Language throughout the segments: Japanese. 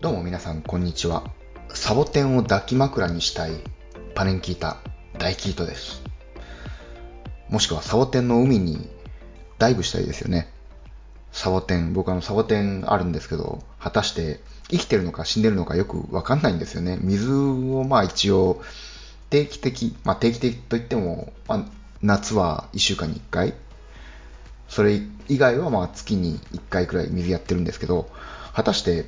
どうも皆さんこんにちは。サボテンを抱き枕にしたいパネンキータ大キートです。もしくはサボテンの海にダイブしたいですよね。サボテン、僕あのサボテンあるんですけど、果たして生きてるのか死んでるのかよくわかんないんですよね。水をまあ一応定期的、まあ定期的といっても、まあ、夏は1週間に1回、それ以外はまあ月に1回くらい水やってるんですけど、果たして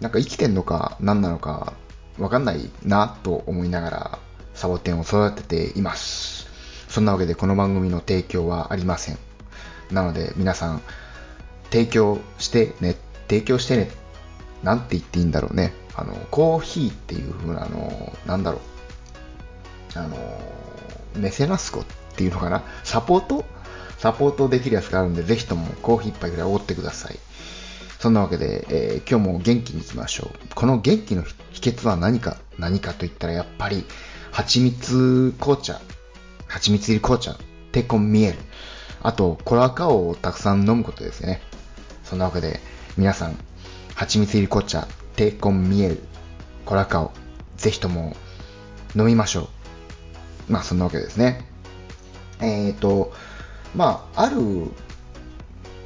なんか生きてんのか何なのかわかんないなと思いながらサボテンを育てています。そんなわけでこの番組の提供はありません。なので皆さん提供してね、提供してね、なんて言っていいんだろうね。あの、コーヒーっていう風な、あの、なんだろう。あの、メセナスコっていうのかなサポート？サポートできるやつがあるんで、ぜひともコーヒー一杯ぐらいおごってください。そんなわけで、えー今日も元気にいきましょう。この元気の秘訣は何か？何かと言ったらやっぱり、蜂蜜紅茶、蜂蜜入り紅茶、テコンミエル、あと、コラカオをたくさん飲むことですよね。そんなわけで、皆さん、蜂蜜入り紅茶、テコンミエル、コラカオ、ぜひとも飲みましょう。まあ、そんなわけですね。えっ、と、まあ、ある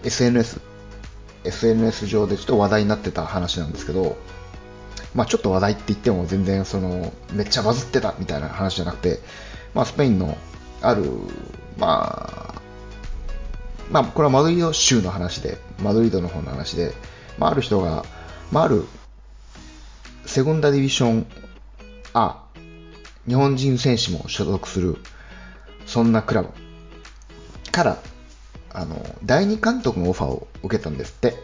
SNS、SNS 上でちょっと話題になってた話なんですけど、まあちょっと話題って言っても全然その、めっちゃバズってたみたいな話じゃなくて、まあスペインのある、まあ、まあこれはマドリード州の話で、マドリードの方の話で、まあある人が、まあある、セゴンダディビション A、日本人選手も所属する、そんなクラブから、あの、第二監督のオファーを受けたんですって。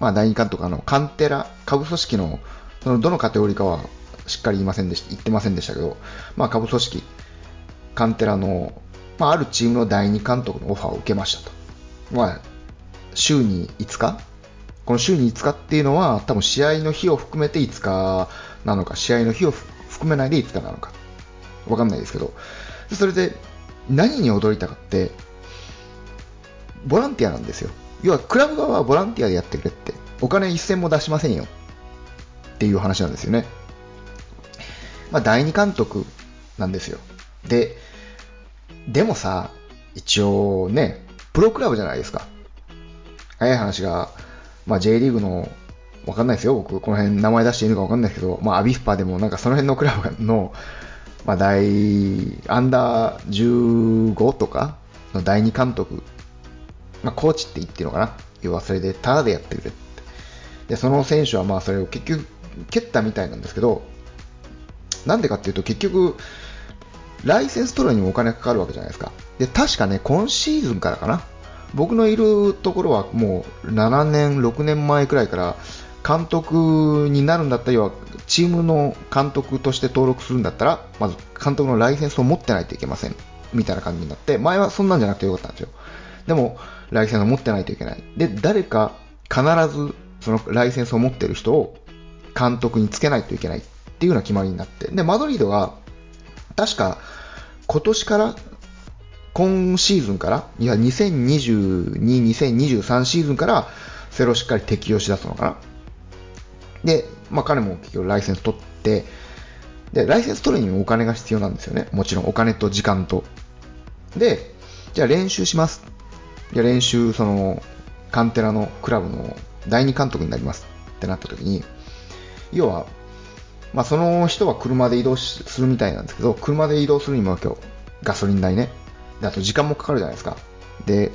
まあ、第二監督、あの、カンテラ、下部組織の、その、どのカテゴリーかはしっかり言いませんでした、言ってませんでしたけど、まあ、下部組織、カンテラの、まあ、あるチームの第二監督のオファーを受けましたと。まあ、週に5日？この週に5日っていうのは、多分試合の日を含めて5日なのか、試合の日を含めないで5日なのか、わかんないですけど、それで何に驚いたかって、ボランティアなんですよ。要は、クラブ側はボランティアでやってくれって、お金一銭も出しませんよっていう話なんですよね。まあ、第二監督なんですよ。で、でもさ、一応ね、プロクラブじゃないですか。早い話が、まあ、J リーグの、わかんないですよ、僕、この辺名前出していいのかわかんないですけど、まあ、アビスパでもなんかその辺のクラブの、まあ、第、アンダー15とかの第二監督まあ、コーチって言ってるのかな？要はそれでタダでやってくれって。で、その選手はまあそれを結局蹴ったみたいなんですけど、なんでかっていうと結局、ライセンス取るにもお金がかかるわけじゃないですか。で、確かね、今シーズンからかな僕のいるところはもう7年、6年前くらいから監督になるんだったら、要はチームの監督として登録するんだったら、まず監督のライセンスを持ってないといけません。みたいな感じになって、前はそんなんじゃなくてよかったんですよ。でも、ライセンスを持ってないといけない。で、誰か必ずそのライセンスを持ってる人を監督につけないといけないっていうような決まりになって。で、マドリードが、確か今年から、今シーズンから、いや、2022、2023シーズンから、それをしっかり適用しだすのかな。で、まあ彼も結局ライセンス取って、で、ライセンス取るにもお金が必要なんですよね。もちろんお金と時間と。で、じゃあ練習します。じゃあ練習、その、カンテラのクラブの第二監督になりますってなった時に、要は、まあその人は車で移動するみたいなんですけど、車で移動するにも今日、ガソリン代ね。で、あと時間もかかるじゃないですか。で、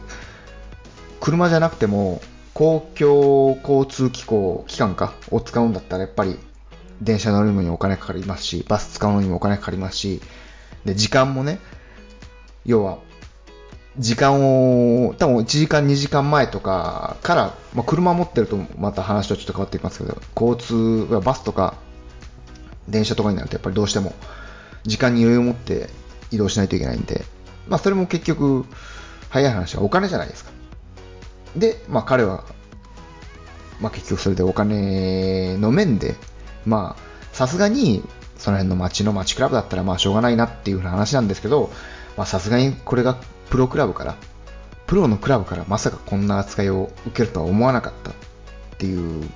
車じゃなくても、公共交通機構、機関か、を使うんだったらやっぱり、電車乗るのにお金かかりますし、バス使うのにもお金かかりますし、で、時間もね、要は、時間を、多分1時間、2時間前とかから、まあ、車持ってるとまた話とちょっと変わってきますけど、交通、バスとか電車とかになるとやっぱりどうしても時間に余裕を持って移動しないといけないんで、まあそれも結局、早い話はお金じゃないですか。で、まあ彼は、まあ結局それでお金の面で、まあさすがにその辺の街の街クラブだったらまあしょうがないなっていう話なんですけど、まあさすがにこれがプロクラブから、プロのクラブからまさかこんな扱いを受けるとは思わなかったっていう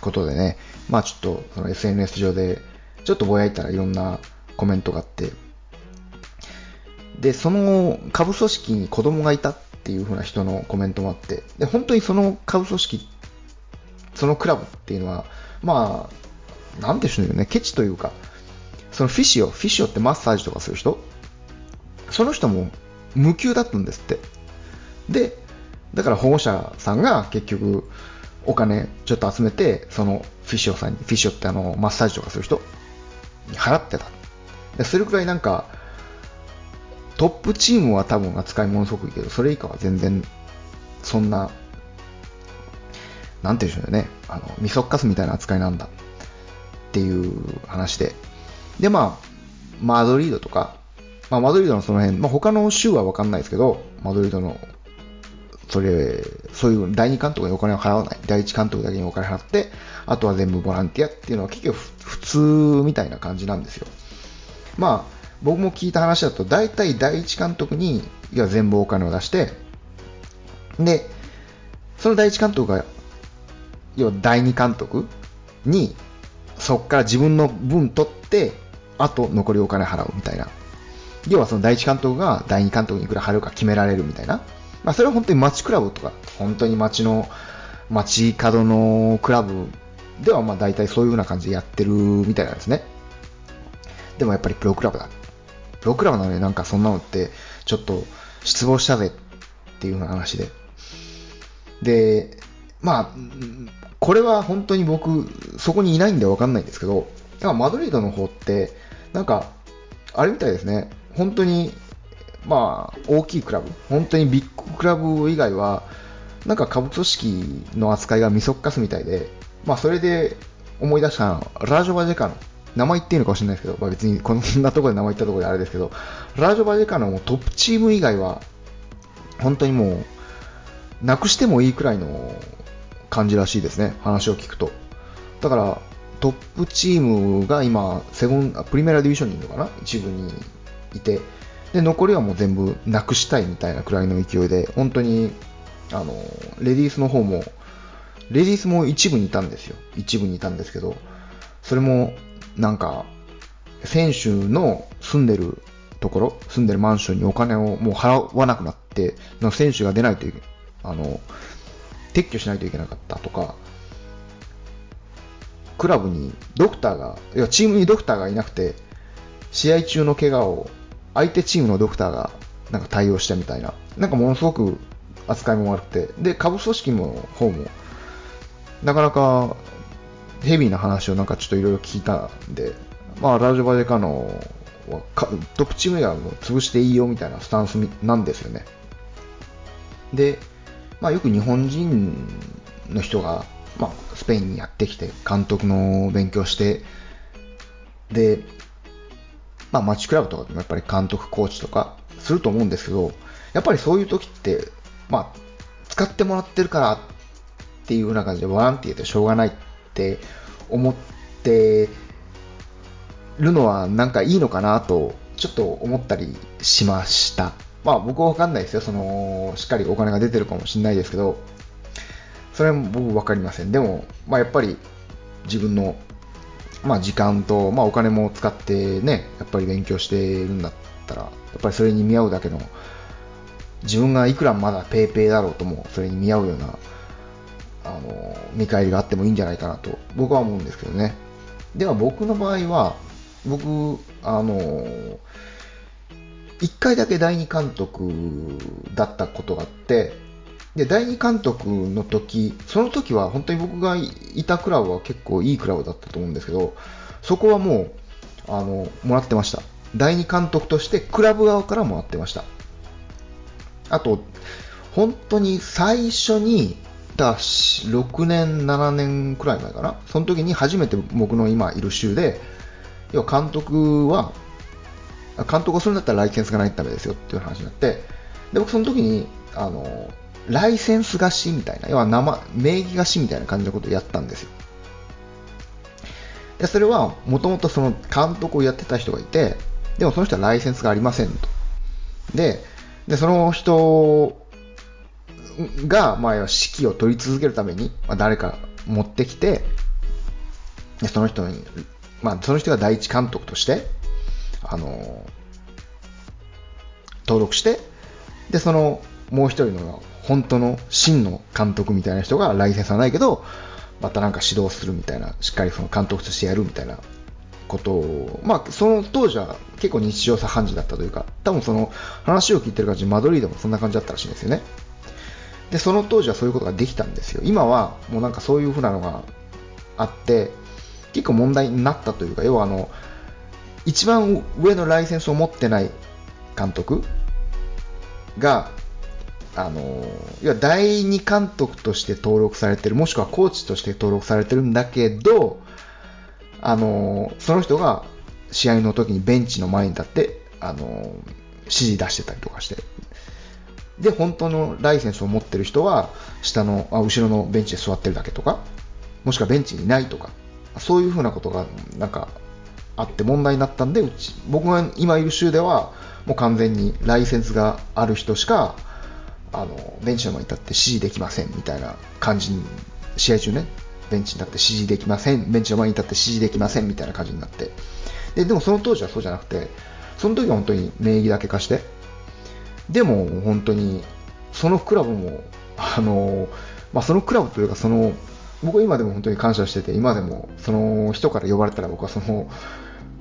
ことでね、まあちょっとその SNS 上で、ちょっとぼやいたらいろんなコメントがあって、で、その下部組織に子供がいたっていう風な人のコメントもあって、で、本当にその下部組織、そのクラブっていうのは、まあ、なんでしょうね、ケチというか、そのフィシオ、フィシオってマッサージとかする人？その人も無給だったんですって。で、だから保護者さんが結局お金ちょっと集めて、そのフィッシオさんに、フィッシオってあの、マッサージとかする人に払ってた。でそれくらいなんか、トップチームは多分扱いものすごくいいけど、それ以下は全然、そんな、なんていうんでしょうね、あの、みそっかすみたいな扱いなんだっていう話で。で、まあ、マドリードとか、まあ、マドリードのその辺、まあ、他の州はわかんないですけど、マドリードのそれ、そういう第二監督にお金を払わない。第一監督だけにお金払って、あとは全部ボランティアっていうのは結局普通みたいな感じなんですよ。まあ、僕も聞いた話だと、大体第一監督に、いや全部お金を出して、で、その第一監督が、要は第二監督に、そこから自分の分取って、あと残りお金払うみたいな。要はその第一監督が第二監督にいくら払うか決められるみたいな。まあ、それは本当に街クラブとか、本当に街の、街角のクラブではまあ大体そういう風な感じでやってるみたいなんですね。でもやっぱりプロクラブだ。プロクラブなのになんかそんなのってちょっと失望したぜっていう風な話で。で、まあ、これは本当に僕、そこにいないんでわかんないんですけど、マドリードの方って、なんか、あれみたいですね。本当にまあ、大きいクラブ、本当にビッグクラブ以外は、なんか下部組織の扱いがみそっかすみたいで、まあ、それで思い出したラージョバジェカの、名前言っていいのかもしれないですけど、まあ、別にこんなところで名前言ったところであれですけど、ラージョバジェカのトップチーム以外は、本当にもう、なくしてもいいくらいの感じらしいですね、話を聞くと。だから、トップチームが今、セブン、プリメラディビションにいるのかな一部にいて、で、残りはもう全部なくしたいみたいなくらいの勢いで、本当に、あの、レディースの方も、レディースも一部にいたんですよ。一部にいたんですけど、それも、なんか、選手の住んでるところ、住んでるマンションにお金をもう払わなくなって、の選手が出ないといけあの、撤去しないといけなかったとか、クラブにドクターが、いや、チームにドクターがいなくて、試合中の怪我を相手チームのドクターがなんか対応したみたいな、なんかものすごく扱いも悪くて、で、下部組織の方も、なかなかヘビーな話をなんかちょっといろいろ聞いたんで、まあ、ラジョバデカノはトップチームやも潰していいよみたいなスタンスなんですよね。で、まあ、よく日本人の人が、まあ、スペインにやってきて、監督の勉強して、で、まあ、マッチクラブとかでもやっぱり監督、コーチとかすると思うんですけど、やっぱりそういう時って、まあ、使ってもらってるからっていう風な感じでボランティアでしょうがないって思ってるのはなんかいいのかなとちょっと思ったりしました。まあ僕はわかんないですよ。その、しっかりお金が出てるかもしれないですけど、それも僕わかりません。でも、まあやっぱり自分のまあ、時間と、まあ、お金も使ってね、やっぱり勉強しているんだったら、やっぱりそれに見合うだけの、自分がいくらまだ paypay だろうとも、それに見合うような、あの、見返りがあってもいいんじゃないかなと、僕は思うんですけどね。では僕の場合は、僕、あの、一回だけ第二監督だったことがあって、で、第2監督の時、その時は本当に僕がいたクラブは結構いいクラブだったと思うんですけど、そこはもう、あの、もらってました。第2監督としてクラブ側からもらってました。あと、本当に最初に、だ6年、7年くらい前かな。その時に初めて僕の今いる州で、要は監督は、監督をするんだったらライセンスがないとダメですよっていう話になって、で、僕その時に、あの、ライセンス貸しみたいな、要は生、名義貸しみたいな感じのことをやったんですよ。で、それは、もともとその監督をやってた人がいて、でもその人はライセンスがありませんと。で、でその人が、まあ、指揮を取り続けるために、まあ、誰か持ってきて、でその人に、まあ、その人が第一監督として、あの、登録して、で、その、もう一人の本当の真の監督みたいな人がライセンスはないけど、またなんか指導するみたいな、しっかりその監督としてやるみたいなことを、まあ、その当時は結構日常茶飯事だったというか、多分その話を聞いてる感じ、マドリードもそんな感じだったらしいんですよね。で、その当時はそういうことができたんですよ。今はもうなんかそういう風なのがあって、結構問題になったというか、要はあの、一番上のライセンスを持ってない監督が、あの、いや第二監督として登録されてる、もしくはコーチとして登録されてるんだけど、あの、その人が試合の時にベンチの前に立って、あの、指示出してたりとかして、で、本当のライセンスを持ってる人は、下の、あ後ろのベンチで座ってるだけとか、もしくはベンチにいないとか、そういうふうなことが、なんか、あって問題になったんで、うち、僕が今いる州では、もう完全にライセンスがある人しか、あの、ベンチの前に立って指示できませんみたいな感じに、試合中ね、ベンチに立って指示できません、ベンチの前に立って指示できませんみたいな感じになって、で、でもその当時はそうじゃなくて、その時は本当に名義だけ貸して、でも本当に、そのクラブも、あの、まあ、そのクラブというか、その、僕は今でも本当に感謝してて、今でもその人から呼ばれたら僕はその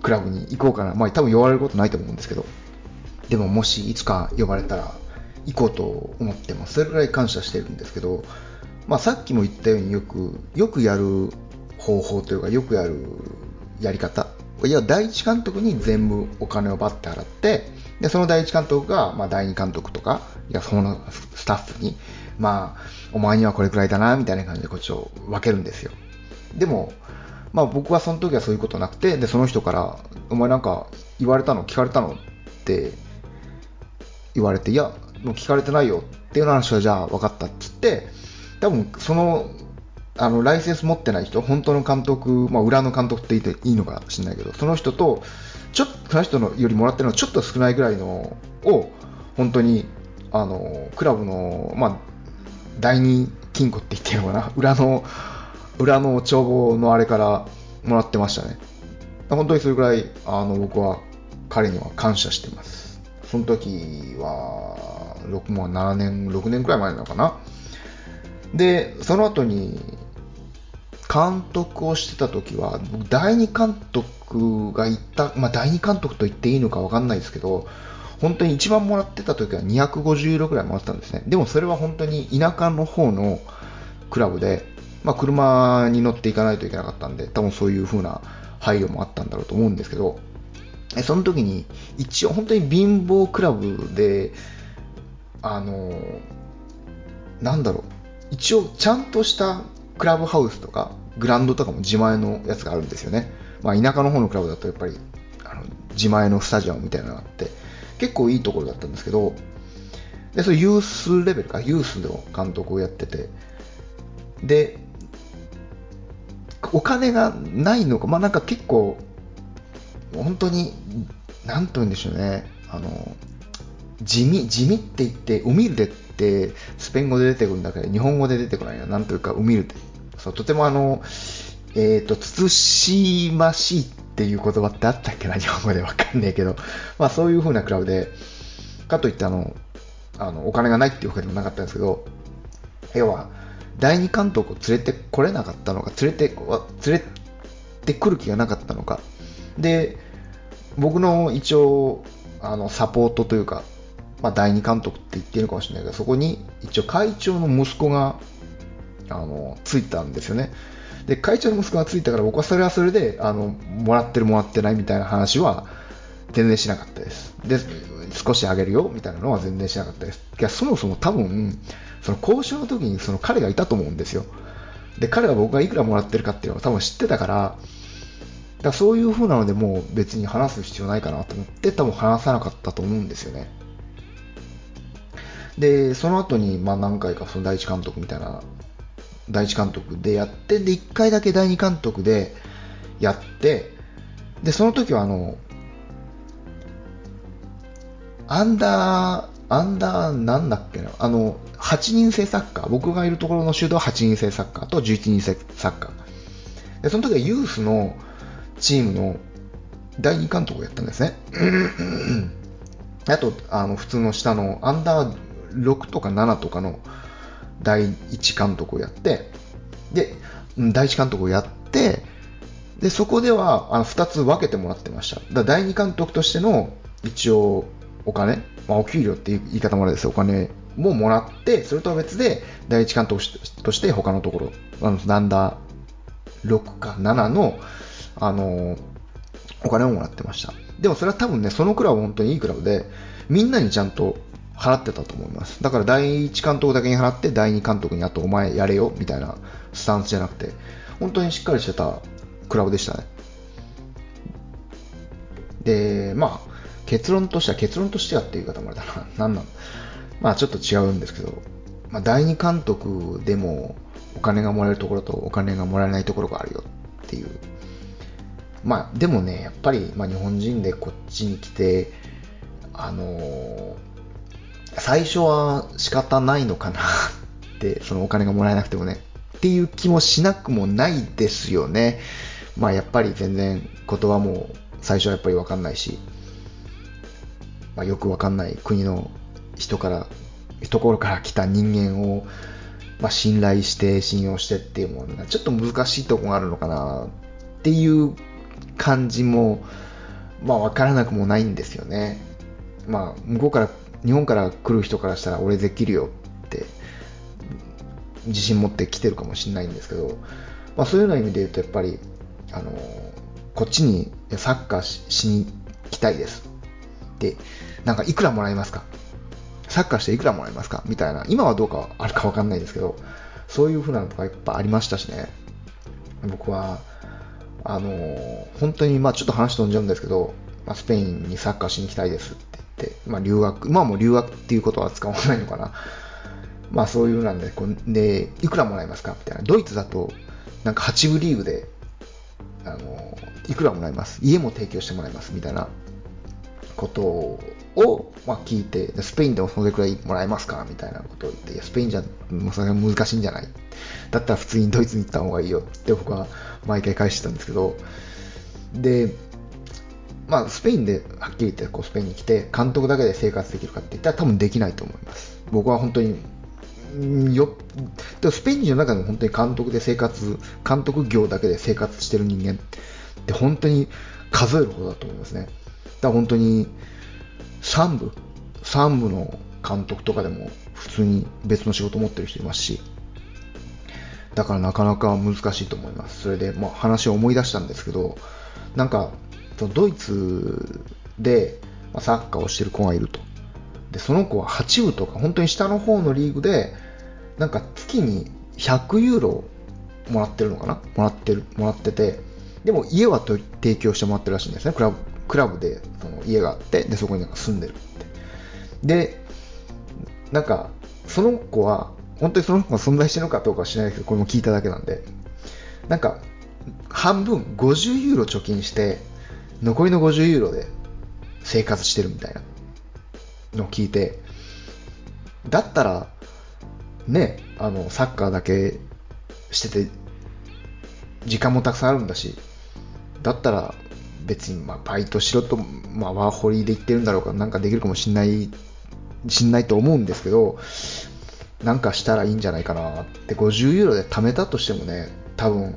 クラブに行こうかな。まあ多分呼ばれることないと思うんですけど、でももしいつか呼ばれたら行こうと思ってます。それぐらい感謝してるんですけど、まあさっきも言ったようによく、よくやる方法というか、よくやるやり方。いや、第一監督に全部お金をバッて払って、で、その第一監督が、まあ、第二監督とか、いや、そのスタッフに、まあ、お前にはこれくらいだな、みたいな感じでこっちを分けるんですよ。でも、まあ僕はその時はそういうことなくて、で、その人から、お前なんか言われたの聞かれたのって言われて、いや、もう聞かれてないよっていう話はじゃあ分かったっつって、多分その、あの、ライセンス持ってない人、本当の監督、まあ裏の監督って言っていいのかもしれないけど、その人と、ちょっと、その人のよりもらってるのはちょっと少ないぐらいのを、本当に、あの、クラブの、まあ、第二金庫って言ってるのかな、裏の、裏の帳簿のあれからもらってましたね。本当にそれぐらい、あの、僕は彼には感謝してます。その時は、6も7年、6年くらい前なのかな。で、その後に、監督をしてた時は、第二監督が行った、まあ、第二監督と言っていいのか分かんないですけど、本当に一番もらってた時は250ユーロぐらいもらってたんですね。でもそれは本当に田舎の方のクラブで、まあ、車に乗っていかないといけなかったんで、多分そういう風な配慮もあったんだろうと思うんですけど、その時に一応本当に貧乏クラブで、あの、なんだろう、一応ちゃんとしたクラブハウスとか、グランドとかも自前のやつがあるんですよね。まあ、田舎の方のクラブだとやっぱり、あの自前のスタジアムみたいなのがあって、結構いいところだったんですけど、で、それユースレベルか、ユースの監督をやってて、で、お金がないのか、まあなんか結構、本当に、なんと言うんでしょうね、あの、地味、地味って言って、ウミルデってスペイン語で出てくるんだけど、日本語で出てこないな、なんというか、ウミルデ。そう、とてもあの、えっ、ー、と、慎ましいっていう言葉ってあったっけな、日本語でわかんねえけど、まあそういう風なクラブで、かといってあの、あの、お金がないっていうわけでもなかったんですけど、要は、第二監督を連れてこれなかったのか、連れて、連れてくる気がなかったのか。で、僕の一応、あの、サポートというか、まあ、第二監督って言ってるかもしれないけど、そこに一応会長の息子が、あの、ついたんですよね。で、会長の息子がついたから僕はそれはそれで、あの、もらってるもらってないみたいな話は全然しなかったです。で、少しあげるよみたいなのは全然しなかったです。いや、そもそも多分、その交渉の時にその彼がいたと思うんですよ。で、彼が僕がいくらもらってるかっていうのを多分知ってたから、だそういう風なのでもう別に話す必要ないかなと思って多分話さなかったと思うんですよね。で、その後にまあ何回かその第一監督みたいな、第一監督でやって、で、1回だけ第二監督でやって、で、その時はあの、アンダー、アンダーなんだっけな、あの、8人制サッカー、僕がいるところのシュートは8人制サッカーと11人制サッカー。でその時はユースのチームの第2監督をやったんですね。あと、あの普通の下のアンダー6とか7とかの第1監督をやって、で、第1監督をやって、で、そこではあの2つ分けてもらってました。だ第2監督としての一応お金、まあ、お給料っていう言い方もあれですお金ももらって、それとは別で第1監督として他のところ、あのアンダー6か7の、あのお金をもらってました。でもそれは多分ね、そのクラブ本当にいいクラブで、みんなにちゃんと払ってたと思います。だから第1監督だけに払って、第2監督にあとお前やれよみたいなスタンスじゃなくて、本当にしっかりしてたクラブでしたね。で、まあ、結論としては、結論としてはっていう言い方もあれだな。なんなん？まあちょっと違うんですけど、まあ、第2監督でもお金がもらえるところとお金がもらえないところがあるよっていうまあ、でもね、やっぱり、まあ、日本人でこっちに来て、あのー、最初は仕方ないのかなって、そのお金がもらえなくてもね、っていう気もしなくもないですよね。まあ、やっぱり全然言葉も最初はやっぱりわかんないし、まあ、よくわかんない国の人から、ところから来た人間を、まあ、信頼して信用してっていうものがちょっと難しいとこがあるのかなっていう感じも、まあ、わからなくもないんですよね。まあ、向こうから、日本から来る人からしたら、俺できるよって、自信持って来てるかもしれないんですけど、まあ、そういうような意味で言うと、やっぱり、あの、こっちにサッカーしに来たいです。で、なんかいくらもらえますか？サッカーしていくらもらえますか？みたいな、今はどうかあるかわかんないですけど、そういう風なのとかやっぱありましたしね。僕は、あの本当に、まあ、ちょっと話飛んじゃうんですけど、まあ、スペインにサッカーしに行きたいですって、まあ、留学、今はもう留学っていうことは使わないのかな。まあそういうなんで、こで、いくらもらえますか？みたいな。ドイツだと、なんか8部リーグで、あの、いくらもらえます？家も提供してもらいます？みたいな。ことを、まあ、聞いて、スペインでもそれくらいもらえますか？みたいなことを言って、スペインじゃ、もうそれが難しいんじゃない？だったら普通にドイツに行った方がいいよって僕は毎回返してたんですけど、で、まあ、スペインではっきり言ってこうスペインに来て監督だけで生活できるかって言ったら多分できないと思います。僕は本当によでスペイン人の中でも本当に監督で生活、監督業だけで生活してる人間って本当に数えるほどだと思いますね。だから本当に3部、3部の監督とかでも普通に別の仕事持ってる人いますし、だからなかなか難しいと思います。それで、まあ、話を思い出したんですけど、なんか、ドイツでサッカーをしてる子がいると。で、その子は8部とか、本当に下の方のリーグで、なんか月に100ユーロもらってるのかな？もらってる、もらってて、でも家は提供してもらってるらしいんですね。クラブ、クラブでその家があって、で、そこになんか住んでるって。で、なんか、その子は、本当にその子が存在してるのかどうかは知らないですけど、これも聞いただけなんで、なんか、半分50ユーロ貯金して、残りの50ユーロで生活してるみたいなのを聞いて、だったら、ね、あの、サッカーだけしてて、時間もたくさんあるんだし、だったら別にまあバイトしろと、まあ、ワーホリで言ってるんだろうか、なんかできるかもしんない、しんないと思うんですけど、なんかしたらいいんじゃないかなって50ユーロで貯めたとしてもね多分、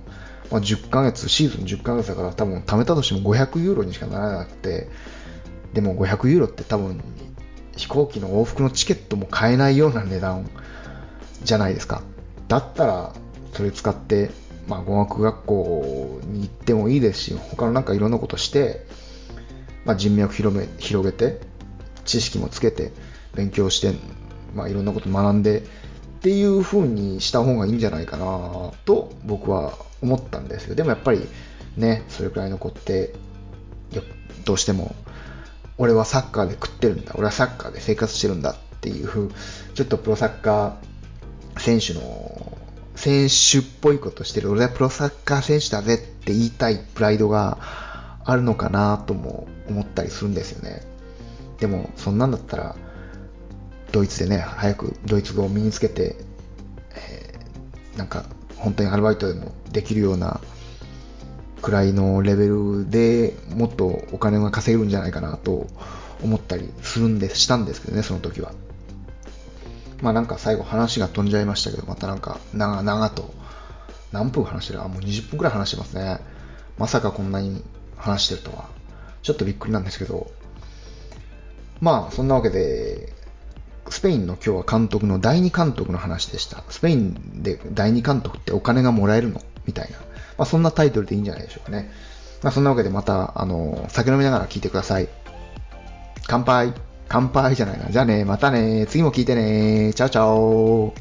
まあ、10ヶ月シーズン10ヶ月だから多分貯めたとしても500ユーロにしかならなくてでも500ユーロって多分飛行機の往復のチケットも買えないような値段じゃないですか。だったらそれ使って、まあ、語学学校に行ってもいいですし他のなんかいろんなことして、まあ、人脈広め広げて知識もつけて勉強してまあ、いろんなこと学んでっていう風にした方がいいんじゃないかなと僕は思ったんですよ。でもやっぱりね、それくらいの子ってどうしても俺はサッカーで食ってるんだ、俺はサッカーで生活してるんだっていう、ちょっとプロサッカー選手の、選手っぽいことしてる、俺はプロサッカー選手だぜって言いたいプライドがあるのかなとも思ったりするんですよね。でも、そんなんだったら、ドイツでね、早くドイツ語を身につけて、えー、なんか本当にアルバイトでもできるようなくらいのレベルでもっとお金が稼げるんじゃないかなと思ったりするんで、したんですけどね、その時は。まあなんか最後話が飛んじゃいましたけど、またなんか長々と、何分話してるあ、もう20分くらい話してますね。まさかこんなに話してるとは。ちょっとびっくりなんですけど、まあそんなわけで、スペインの今日は監督の第2監督の話でした。スペインで第2監督ってお金がもらえるの？みたいな。まあそんなタイトルでいいんじゃないでしょうかね。まあそんなわけでまた、あの、酒飲みながら聞いてください。乾杯乾杯じゃないな。じゃあね、またね。次も聞いてね。チャオチャオ。